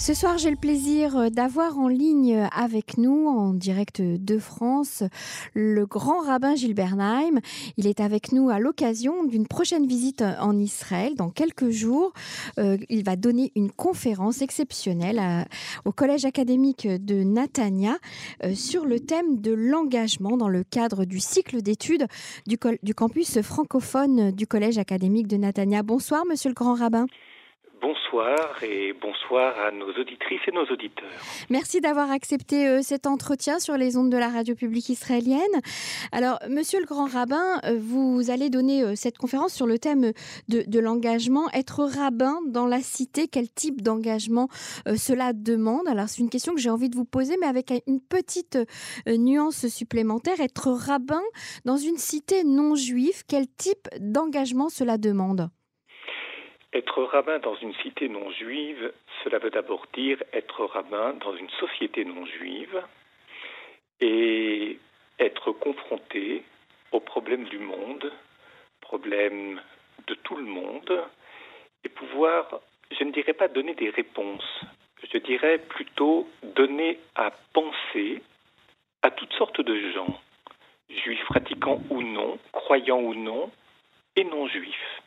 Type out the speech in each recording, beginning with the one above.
Ce soir, j'ai le plaisir euh, d'avoir en ligne avec nous, en direct de France, le grand rabbin Gilles Bernheim. Il est avec nous à l'occasion d'une prochaine visite en Israël dans quelques jours. Euh, il va donner une conférence exceptionnelle au Collège académique de Natania euh, sur le thème de l'engagement dans le cadre du cycle d'études du campus francophone du Collège académique de Natania. Bonsoir, monsieur le grand rabbin. Bonsoir et bonsoir à nos auditrices et nos auditeurs. Merci d'avoir accepté euh, cet entretien sur les ondes de la radio publique israélienne. Alors, monsieur le grand rabbin, euh, vous allez donner euh, cette conférence sur le thème de, l'engagement. Être rabbin dans la cité, quel type d'engagement cela demande? Alors, c'est une question que j'ai envie de vous poser, mais avec une petite nuance supplémentaire. Être rabbin dans une cité non juive, quel type d'engagement cela demande? Être rabbin dans une cité non juive, cela veut d'abord dire être rabbin dans une société non juive et être confronté aux problèmes du monde, problèmes de tout le monde, et pouvoir, je ne dirais pas donner des réponses, je dirais plutôt donner à penser à toutes sortes de gens, juifs pratiquants ou non, croyants ou non, et non juifs.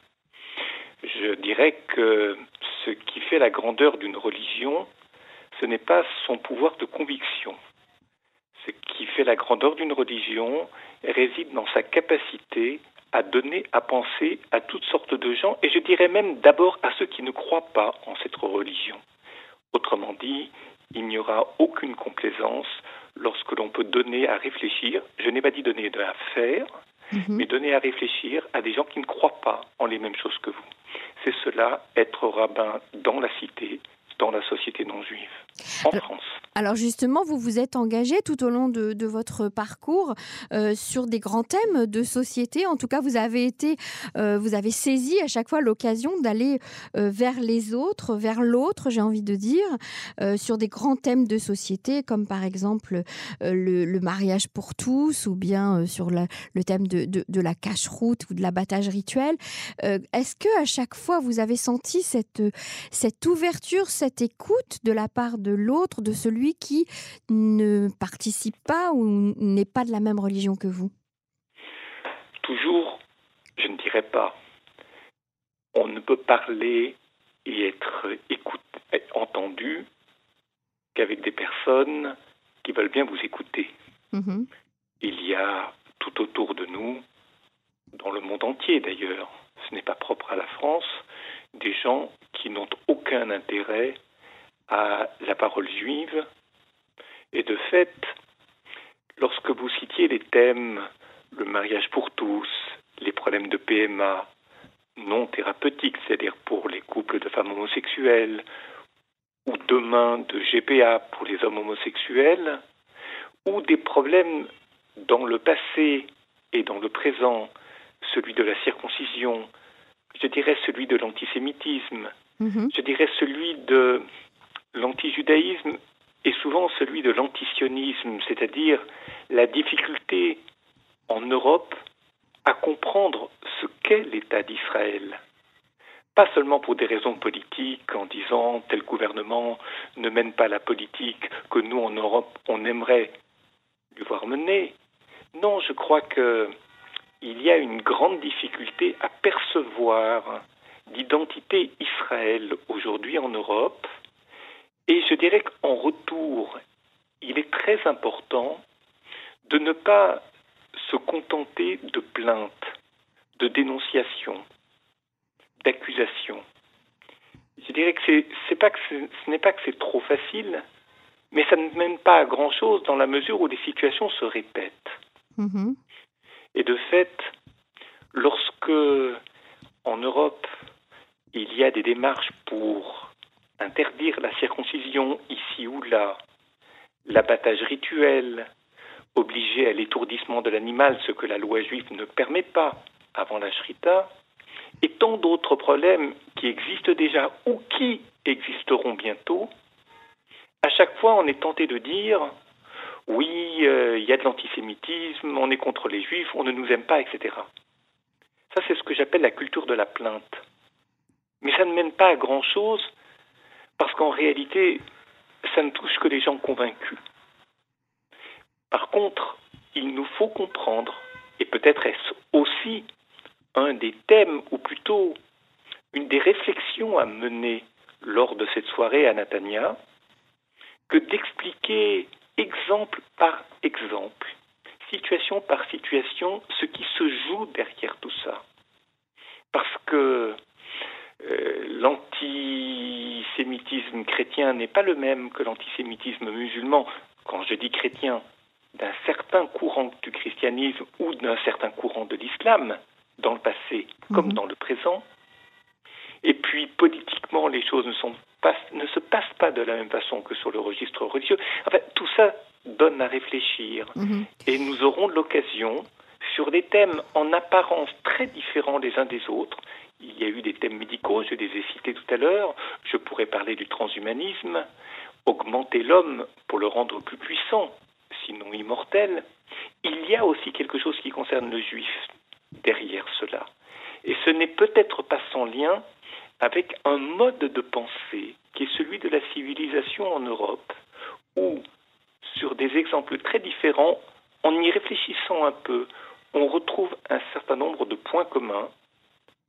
Je dirais que ce qui fait la grandeur d'une religion, ce n'est pas son pouvoir de conviction. Ce qui fait la grandeur d'une religion réside dans sa capacité à donner à penser à toutes sortes de gens, et je dirais même d'abord à ceux qui ne croient pas en cette religion. Autrement dit, il n'y aura aucune complaisance lorsque l'on peut donner à réfléchir, je n'ai pas dit donner à faire, mhm. mais donner à réfléchir à des gens qui ne croient pas en les mêmes choses que vous c'est cela, être rabbin dans la cité, dans la société non juive, en France. Alors justement, vous vous êtes engagé tout au long de, votre parcours euh, sur des grands thèmes de société. En tout cas, vous avez été, euh, vous avez saisi à chaque fois l'occasion d'aller euh, vers les autres, vers l'autre, j'ai envie de dire, sur des grands thèmes de société, comme par exemple le, mariage pour tous, ou bien sur le thème de, la cache-route ou de l'abattage rituel. Est-ce que à chaque fois vous avez senti cette cette ouverture, cette écoute de la part de l'autre, de celui qui ne participe pas ou n'est pas de la même religion que vous? Toujours, je ne dirais pas. On ne peut parler et être écouté, entendu qu'avec des personnes qui veulent bien vous écouter. Mhm. Il y a tout autour de nous, dans le monde entier d'ailleurs, ce n'est pas propre à la France, des gens qui n'ont aucun intérêt à la parole juive. Et de fait, lorsque vous citiez les thèmes le mariage pour tous, les problèmes de PMA non thérapeutiques, c'est-à-dire pour les couples de femmes homosexuelles, ou demain de GPA pour les hommes homosexuels, ou des problèmes dans le passé et dans le présent, celui de la circoncision, je dirais celui de l'antisémitisme, mhm. je dirais celui de l'antijudaïsme est souvent celui de l'antisionisme, c'est-à-dire la difficulté en Europe à comprendre ce qu'est l'État d'Israël. Pas seulement pour des raisons politiques, en disant tel gouvernement ne mène pas la politique que nous en Europe on aimerait lui voir mener. Non, je crois qu'il y a une grande difficulté à percevoir l'identité Israël aujourd'hui en Europe et je dirais qu'en retour, il est très important de ne pas se contenter de plaintes, de dénonciations, d'accusations. Je dirais que, c'est, pas que ce n'est pas que c'est trop facile, mais ça ne mène pas à grand-chose dans la mesure où les situations se répètent. Mm-hmm. Et de fait, lorsque en Europe, il y a des démarches pour interdire la circoncision ici ou là, l'abattage rituel, obliger à l'étourdissement de l'animal, ce que la loi juive ne permet pas avant la shrita, et tant d'autres problèmes qui existent déjà ou qui existeront bientôt, à chaque fois on est tenté de dire oui, euh, il y a de l'antisémitisme, on est contre les juifs, on ne nous aime pas, etc. Ça, c'est ce que j'appelle la culture de la plainte. Mais ça ne mène pas à grand-chose parce qu'en réalité, ça ne touche que les gens convaincus. Par contre, il nous faut comprendre, et peut-être est-ce aussi un des thèmes, ou plutôt une des réflexions à mener lors de cette soirée à Natania, que d'expliquer exemple par exemple, situation par situation, ce qui se joue derrière tout ça. Parce que euh, l'antisémitisme chrétien n'est pas le même que l'antisémitisme musulman. Quand je dis chrétien, d'un certain courant du christianisme ou d'un certain courant de l'islam, dans le passé comme mhm. dans le présent. Et puis politiquement, les choses ne, sont pas, ne se passent pas de la même façon que sur le registre religieux. Enfin, tout ça donne à réfléchir. Mhm. Et nous aurons l'occasion, sur des thèmes en apparence très différents les uns des autres, il y a eu des thèmes médicaux, je les ai cités tout à l'heure, je pourrais parler du transhumanisme, augmenter l'homme pour le rendre plus puissant, sinon immortel. Il y a aussi quelque chose qui concerne le juif derrière cela. Et ce n'est peut-être pas sans lien avec un mode de pensée qui est celui de la civilisation en Europe, où, sur des exemples très différents, en y réfléchissant un peu, on retrouve un certain nombre de points communs,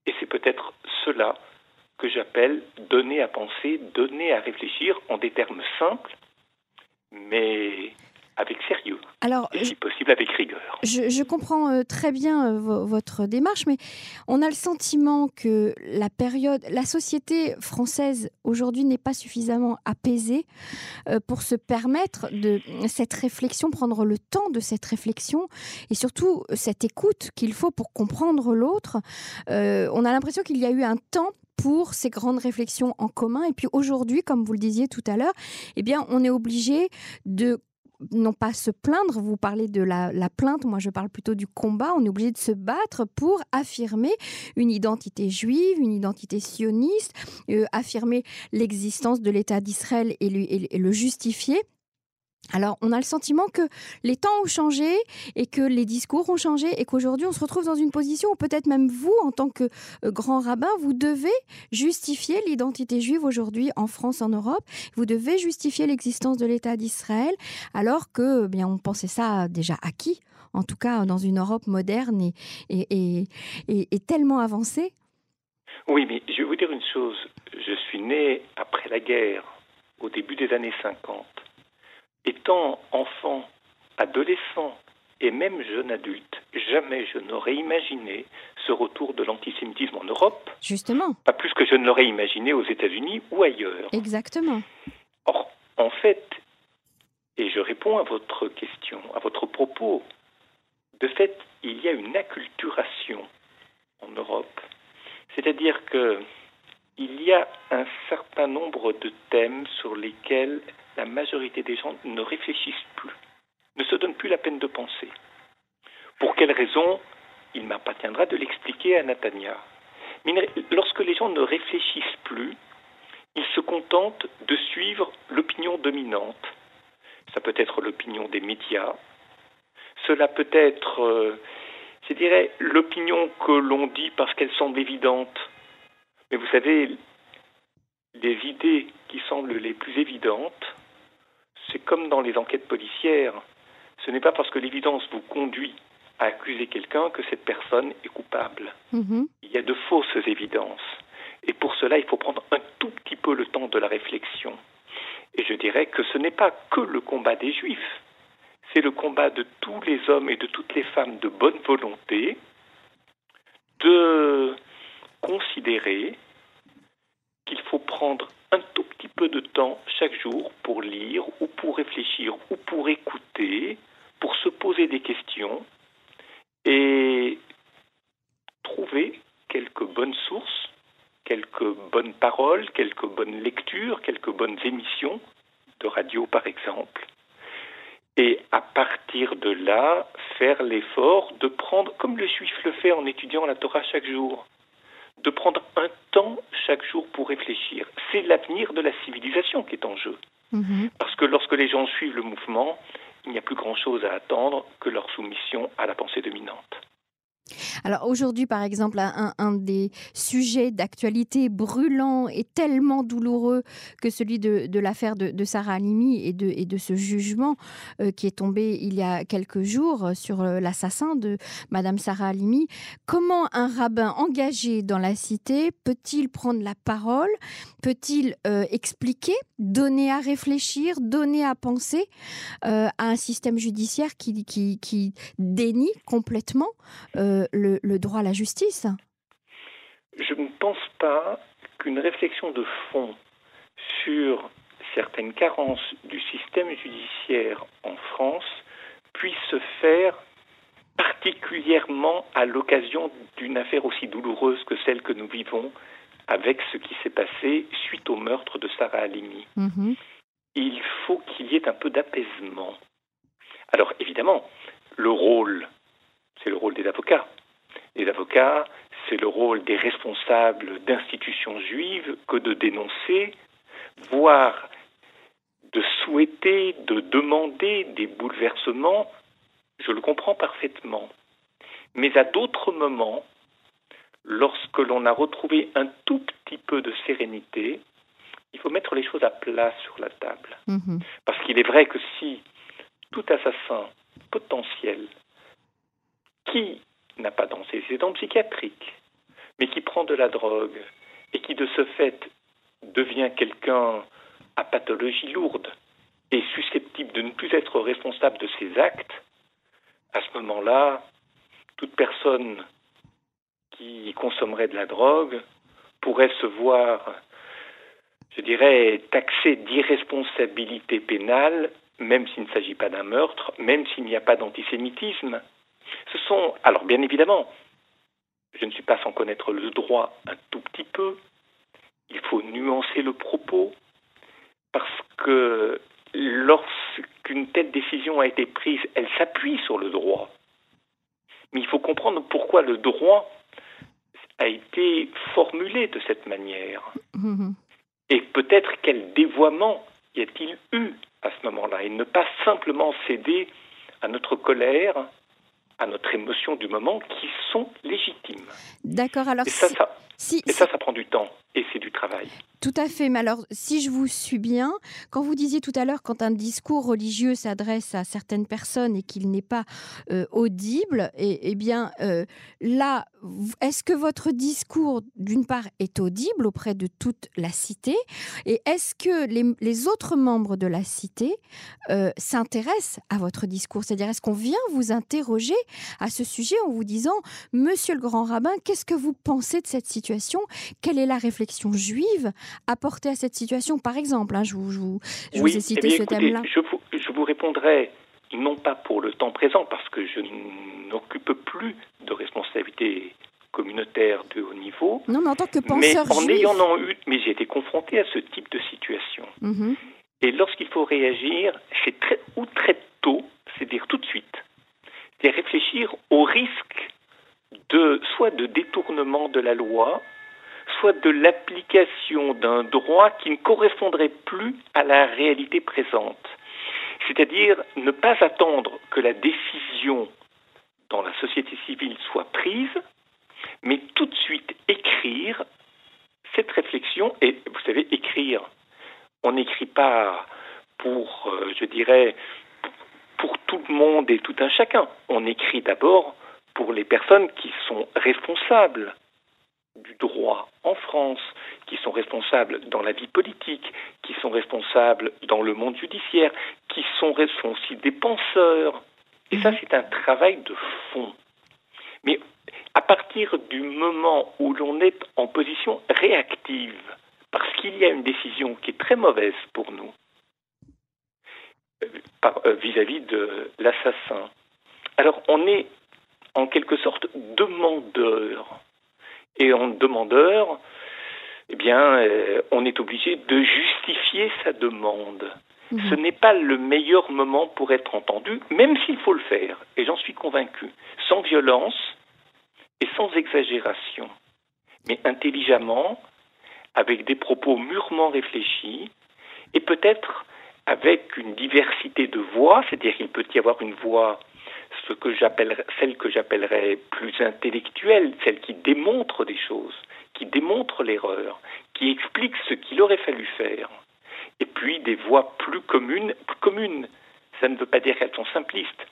et c'est peut-être cela que j'appelle donner à penser, donner à réfléchir en des termes simples, mais avec sérieux. Alors, et si possible avec rigueur. Je, comprends euh, très bien euh, votre démarche, mais on a le sentiment que la période, la société française aujourd'hui n'est pas suffisamment apaisée euh, pour se permettre de cette réflexion, prendre le temps de cette réflexion et surtout cette écoute qu'il faut pour comprendre l'autre. on a l'impression qu'il y a eu un temps pour ces grandes réflexions en commun. Et puis aujourd'hui, comme vous le disiez tout à l'heure, eh bien, on est obligé de non pas se plaindre, vous parlez de la, plainte, moi je parle plutôt du combat, on est obligé de se battre pour affirmer une identité juive, une identité sioniste, euh, affirmer l'existence de l'État d'Israël et, le justifier. Alors, on a le sentiment que les temps ont changé et que les discours ont changé et qu'aujourd'hui, on se retrouve dans une position où peut-être même vous, en tant que euh, grand rabbin, vous devez justifier l'identité juive aujourd'hui en France, en Europe. Vous devez justifier l'existence de l'État d'Israël, alors que, eh bien, on pensait ça déjà acquis, en tout cas dans une Europe moderne et, et tellement avancée. Oui, mais je vais vous dire une chose. Je suis né après la guerre, au début des années 50 étant enfant, adolescent et même jeune adulte, jamais je n'aurais imaginé ce retour de l'antisémitisme en Europe. Justement. Pas plus que je ne l'aurais imaginé aux États-Unis ou ailleurs. Exactement. Or, en fait, et je réponds à votre question, à votre propos, de fait, il y a une acculturation en Europe. C'est-à-dire que il y a un certain nombre de thèmes sur lesquels la majorité des gens ne réfléchissent plus, ne se donnent plus la peine de penser. Pour quelle raison? Il m'appartiendra de l'expliquer à Natania. Mais lorsque les gens ne réfléchissent plus, ils se contentent de suivre l'opinion dominante. Ça peut être l'opinion des médias, cela peut être, euh, je dirais, l'opinion que l'on dit parce qu'elle semble évidente. Mais vous savez, les idées qui semblent les plus évidentes c'est comme dans les enquêtes policières. Ce n'est pas parce que l'évidence vous conduit à accuser quelqu'un que cette personne est coupable. Mhm. Il y a de fausses évidences. Et pour cela, il faut prendre un tout petit peu le temps de la réflexion. Et je dirais que ce n'est pas que le combat des juifs, c'est le combat de tous les hommes et de toutes les femmes de bonne volonté de considérer qu'il faut prendre un tout petit peu de temps chaque jour pour lire ou pour réfléchir ou pour écouter, pour se poser des questions et trouver quelques bonnes sources, quelques bonnes paroles, quelques bonnes lectures, quelques bonnes émissions de radio par exemple. Et à partir de là, faire l'effort de prendre, comme le juif le fait en étudiant la Torah chaque jour, de prendre un temps chaque jour pour réfléchir. C'est l'avenir de la civilisation qui est en jeu. Mhm. Parce que lorsque les gens suivent le mouvement, il n'y a plus grand-chose à attendre que leur soumission à la pensée dominante. Alors aujourd'hui, par exemple, un, des sujets d'actualité brûlant et tellement douloureux que celui de, l'affaire de, Sarah Halimi et de, ce jugement euh, qui est tombé il y a quelques jours sur euh, l'assassin de Madame Sarah Halimi. Comment un rabbin engagé dans la cité peut-il prendre la parole? Peut-il euh, expliquer, donner à réfléchir, donner à penser à un système judiciaire qui, qui, qui dénie complètement le, droit à la justice Je ne pense pas qu'une réflexion de fond sur certaines carences du système judiciaire en France puisse se faire particulièrement à l'occasion d'une affaire aussi douloureuse que celle que nous vivons avec ce qui s'est passé suite au meurtre de Sarah Halimi. Mhm. Il faut qu'il y ait un peu d'apaisement. Alors évidemment, le rôle, c'est le rôle des avocats les avocats, c'est le rôle des responsables d'institutions juives que de dénoncer, voire de souhaiter, de demander des bouleversements, je le comprends parfaitement. Mais à d'autres moments, lorsque l'on a retrouvé un tout petit peu de sérénité, il faut mettre les choses à plat sur la table. Mhm. Parce qu'il est vrai que si tout assassin potentiel qui n'a pas d'antécédents psychiatriques, mais qui prend de la drogue et qui de ce fait devient quelqu'un à pathologie lourde et susceptible de ne plus être responsable de ses actes, à ce moment-là, toute personne qui consommerait de la drogue pourrait se voir, je dirais, taxée d'irresponsabilité pénale, même s'il ne s'agit pas d'un meurtre, même s'il n'y a pas d'antisémitisme. Ce sont, alors bien évidemment, je ne suis pas sans connaître le droit un tout petit peu, il faut nuancer le propos, parce que lorsqu'une telle décision a été prise, elle s'appuie sur le droit. Mais il faut comprendre pourquoi le droit a été formulé de cette manière. Mm-hmm. Et peut-être quel dévoiement y a-t-il eu à ce moment-là, et ne pas simplement céder à notre colère, à notre émotion du moment qui sont légitimes. D'accord, alors et ça, ça, et ça, ça prend du temps et c'est du travail. Tout à fait. Mais alors, si je vous suis bien, quand vous disiez tout à l'heure, quand un discours religieux s'adresse à certaines personnes et qu'il n'est pas euh, audible, et, eh bien, euh, là, est-ce que votre discours, d'une part, est audible auprès de toute la cité Et est-ce que les, autres membres de la cité euh, s'intéressent à votre discours? C'est-à-dire, est-ce qu'on vient vous interroger à ce sujet en vous disant, Monsieur le grand rabbin, qu'est-ce que vous pensez de cette situation? Quelle est la réflexion juive apporter à cette situation? Par exemple, hein, je, vous, ai cité eh ce thème-là. Je vous, je vous répondrai non pas pour le temps présent, parce que je n'occupe plus de responsabilité communautaire de haut niveau. Non, mais en tant que penseur mais en ayant eu, mais j'ai été confronté à ce type de situation. Mhm. Et lorsqu'il faut réagir, c'est très ou très tôt, c'est-à-dire tout de suite, c'est réfléchir au risque de soit de détournement de la loi, soit de l'application d'un droit qui ne correspondrait plus à la réalité présente. C'est-à-dire ne pas attendre que la décision dans la société civile soit prise, mais tout de suite écrire cette réflexion. Et vous savez, écrire, on n'écrit pas pour, euh, je dirais, pour tout le monde et tout un chacun. On écrit d'abord pour les personnes qui sont responsables du droit en France, qui sont responsables dans la vie politique, qui sont responsables dans le monde judiciaire, qui sont aussi des penseurs. Et ça, mhm. c'est un travail de fond. Mais à partir du moment où l'on est en position réactive, parce qu'il y a une décision qui est très mauvaise pour nous, euh, euh, vis-à-vis de l'assassin, alors on est en quelque sorte demandeur et en demandeur, eh bien, euh, on est obligé de justifier sa demande. Mhm. Ce n'est pas le meilleur moment pour être entendu, même s'il faut le faire, et j'en suis convaincu, sans violence et sans exagération, mais intelligemment, avec des propos mûrement réfléchis, et peut-être avec une diversité de voix, c'est-à-dire qu'il peut y avoir une voix, ce que celle que j'appellerais plus intellectuelle, celle qui démontre des choses, qui démontre l'erreur, qui explique ce qu'il aurait fallu faire, et puis des voix plus communes, plus communes. Ça ne veut pas dire qu'elles sont simplistes,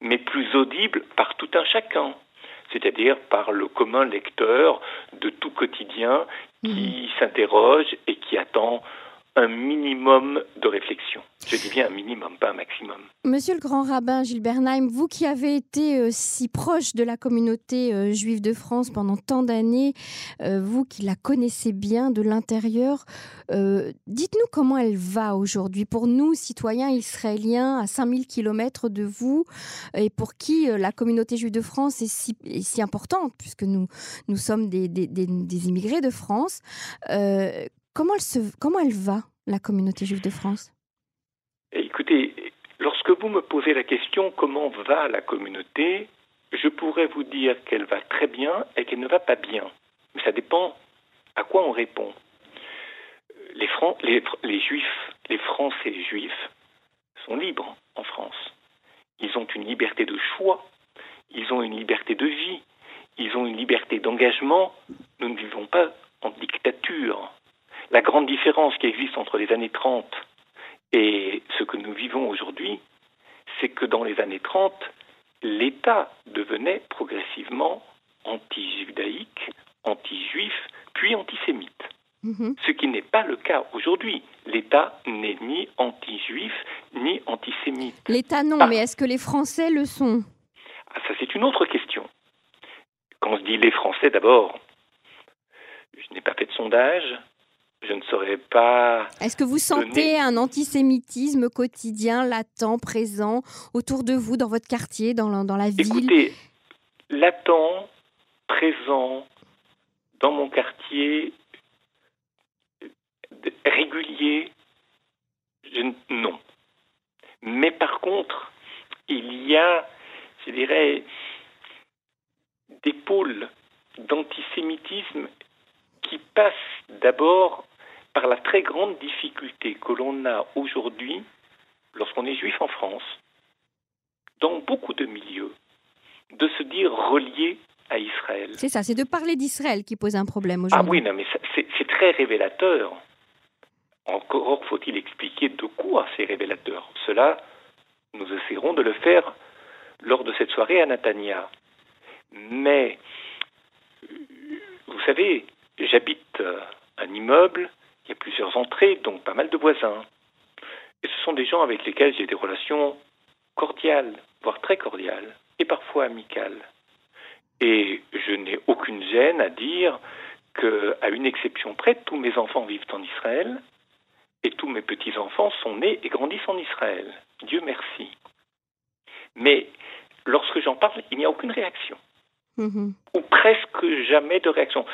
mais plus audibles par tout un chacun, c'est-à-dire par le commun lecteur de tout quotidien qui mmh. s'interroge et qui attend un minimum de réflexion. Je dis bien un minimum, pas un maximum. Monsieur le grand rabbin Gilles Bernheim, vous qui avez été euh, si proche de la communauté euh, juive de France pendant tant d'années, euh, vous qui la connaissez bien de l'intérieur, dites-nous comment elle va aujourd'hui pour nous, citoyens israéliens à 5000 km de vous, et pour qui la communauté juive de France est si, importante, puisque nous, sommes des immigrés de France. Comment elle, va, la communauté juive de France? Écoutez, lorsque vous me posez la question comment va la communauté, je pourrais vous dire qu'elle va très bien et qu'elle ne va pas bien. Mais ça dépend à quoi on répond. Les, les, les juifs, les Français juifs sont libres en France. Ils ont une liberté de choix, ils ont une liberté de vie, ils ont une liberté d'engagement. Nous ne vivons pas en dictature. La grande différence qui existe entre les années 30 et ce que nous vivons aujourd'hui, c'est que dans les années 30, l'État devenait progressivement anti-judaïque, anti-juif, puis antisémite. Mhm. Ce qui n'est pas le cas aujourd'hui. L'État n'est ni anti-juif, ni antisémite. L'État non, mais est-ce que les Français le sont? Ah, Ça, c'est une autre question. Quand on se dit les Français, d'abord, je n'ai pas fait de sondage, je ne saurais pas. Est-ce que vous sentez un antisémitisme quotidien, latent, présent, autour de vous, dans votre quartier, dans la, dans la ville? Écoutez, latent, présent, dans mon quartier, régulier, je, non. Mais par contre, il y a, je dirais, des pôles d'antisémitisme qui passe d'abord par la très grande difficulté que l'on a aujourd'hui lorsqu'on est juif en France, dans beaucoup de milieux, de se dire relié à Israël. C'est ça, c'est de parler d'Israël qui pose un problème aujourd'hui. Ah oui, non, mais c'est très révélateur. Encore faut-il expliquer de quoi c'est révélateur. Cela, nous essaierons de le faire lors de cette soirée à Natania. Mais, vous savez, J'habite euh, un immeuble, il y a plusieurs entrées, donc pas mal de voisins. Et ce sont des gens avec lesquels j'ai des relations cordiales, voire très cordiales, et parfois amicales. Et je n'ai aucune gêne à dire qu'à une exception près, tous mes enfants vivent en Israël et tous mes petits-enfants sont nés et grandissent en Israël. Dieu merci. Mais lorsque j'en parle, il n'y a aucune réaction. Mm-hmm. Ou presque jamais de réaction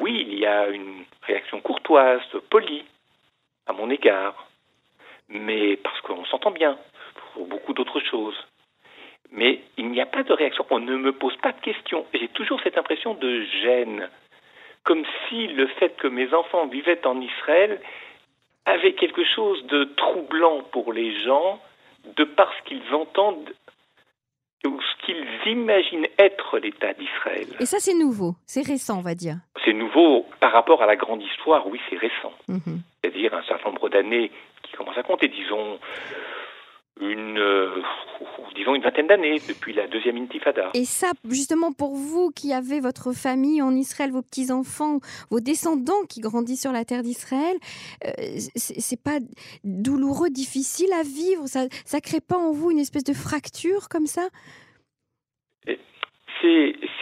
oui, il y a une réaction courtoise, polie à mon égard, mais parce qu'on s'entend bien pour beaucoup d'autres choses. Mais il n'y a pas de réaction, on ne me pose pas de questions. J'ai toujours cette impression de gêne, comme si le fait que mes enfants vivaient en Israël avait quelque chose de troublant pour les gens, de parce qu'ils entendent ou ce qu'ils imaginent être l'État d'Israël. Et ça, c'est nouveau, c'est récent, on va dire. C'est nouveau par rapport à la grande histoire, oui, c'est récent. Mhm. C'est-à-dire un certain nombre d'années qui commencent à compter, disons une, euh, disons une vingtaine d'années depuis la deuxième intifada. Et ça, justement, pour vous qui avez votre famille en Israël, vos petits-enfants, vos descendants qui grandissent sur la terre d'Israël, euh, c'est pas douloureux, difficile à vivre? Ça ne crée pas en vous une espèce de fracture comme ça?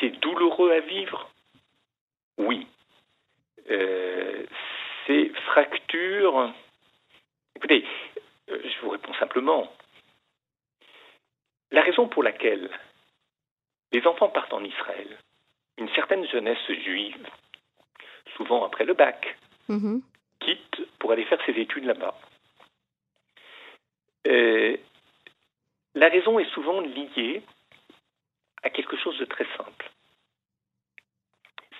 C'est douloureux à vivre? Oui. Euh, ces fractures. Écoutez, euh, je vous réponds simplement. La raison pour laquelle les enfants partent en Israël, une certaine jeunesse juive, souvent après le bac, mm-hmm. quitte pour aller faire ses études là-bas. Euh, la raison est souvent liée à quelque chose de très simple.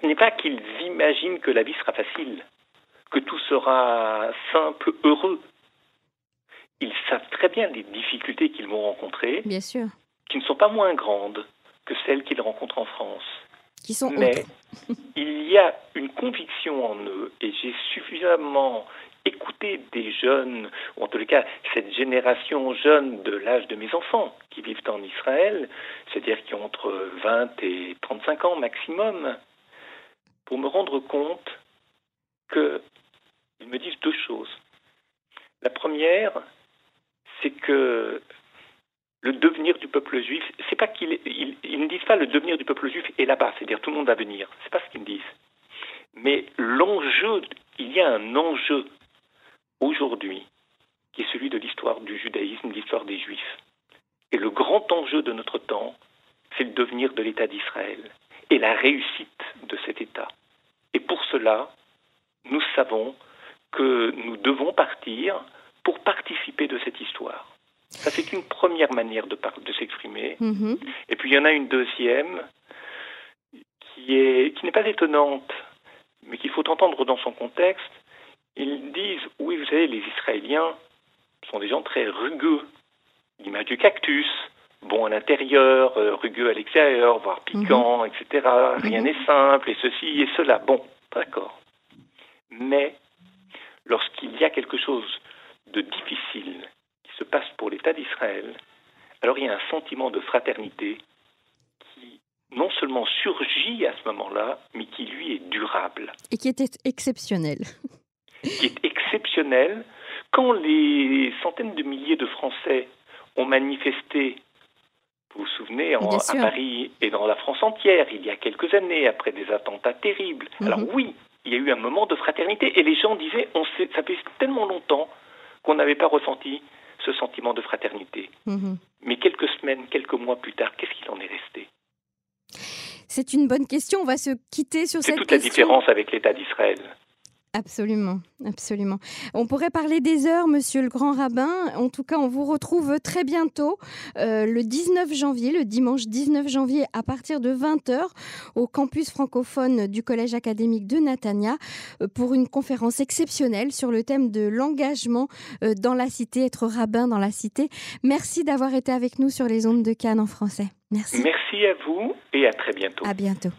Ce n'est pas qu'ils imaginent que la vie sera facile, que tout sera simple, heureux ils savent très bien les difficultés qu'ils vont rencontrer, Bien sûr. qui ne sont pas moins grandes que celles qu'ils rencontrent en France. Qui sont Mais il y a une conviction en eux, et j'ai suffisamment écouté des jeunes, ou en tous les cas cette génération jeune de l'âge de mes enfants qui vivent en Israël, c'est-à-dire qui ont entre 20 et 35 ans maximum, pour me rendre compte qu'ils me disent deux choses. La première, c'est que le devenir du peuple juif, c'est pas qu'ils ils, ne disent pas le devenir du peuple juif est là-bas, c'est-à-dire tout le monde va venir. C'est pas ce qu'ils disent. Mais l'enjeu, il y a un enjeu aujourd'hui qui est celui de l'histoire du judaïsme, de l'histoire des juifs. Et le grand enjeu de notre temps, c'est le devenir de l'État d'Israël et la réussite de cet État. Et pour cela, nous savons que nous devons partir pour participer de cette histoire. Ça, c'est une première manière de, s'exprimer. Mhm. Et puis il y en a une deuxième qui est qui n'est pas étonnante, mais qu'il faut entendre dans son contexte. Ils disent oui, vous savez, les Israéliens sont des gens très rugueux. L'image du cactus, bon à l'intérieur, euh, rugueux à l'extérieur, voire piquant, etc. Rien Mhm. n'est simple et ceci et cela. Bon, d'accord. Mais lorsqu'il y a quelque chose de difficile qui se passe pour l'État d'Israël, alors il y a un sentiment de fraternité qui non seulement surgit à ce moment-là, mais qui lui est durable, Et qui était exceptionnel. qui est exceptionnel. Quand les centaines de milliers de Français ont manifesté, vous vous souvenez, en- à. Paris et dans la France entière, il y a quelques années, après des attentats terribles. Mhm. Alors oui, il y a eu un moment de fraternité et les gens disaient, on sait, ça fait tellement longtemps qu'on n'avait pas ressenti ce sentiment de fraternité. Mhm. Mais quelques semaines, quelques mois plus tard, qu'est-ce qu'il en est resté? C'est une bonne question. On va se quitter sur C'est cette toute la question. différence avec l'État d'Israël. Absolument, absolument. On pourrait parler des heures, monsieur le grand rabbin. En tout cas, on vous retrouve très bientôt, euh, le 19 janvier, le dimanche 19 janvier, à partir de 20h, au campus francophone du Collège académique de Natania, euh, pour une conférence exceptionnelle sur le thème de l'engagement euh, dans la cité, être rabbin dans la cité. Merci d'avoir été avec nous sur les ondes de Cannes en français. Merci. Merci à vous et à très bientôt. À bientôt.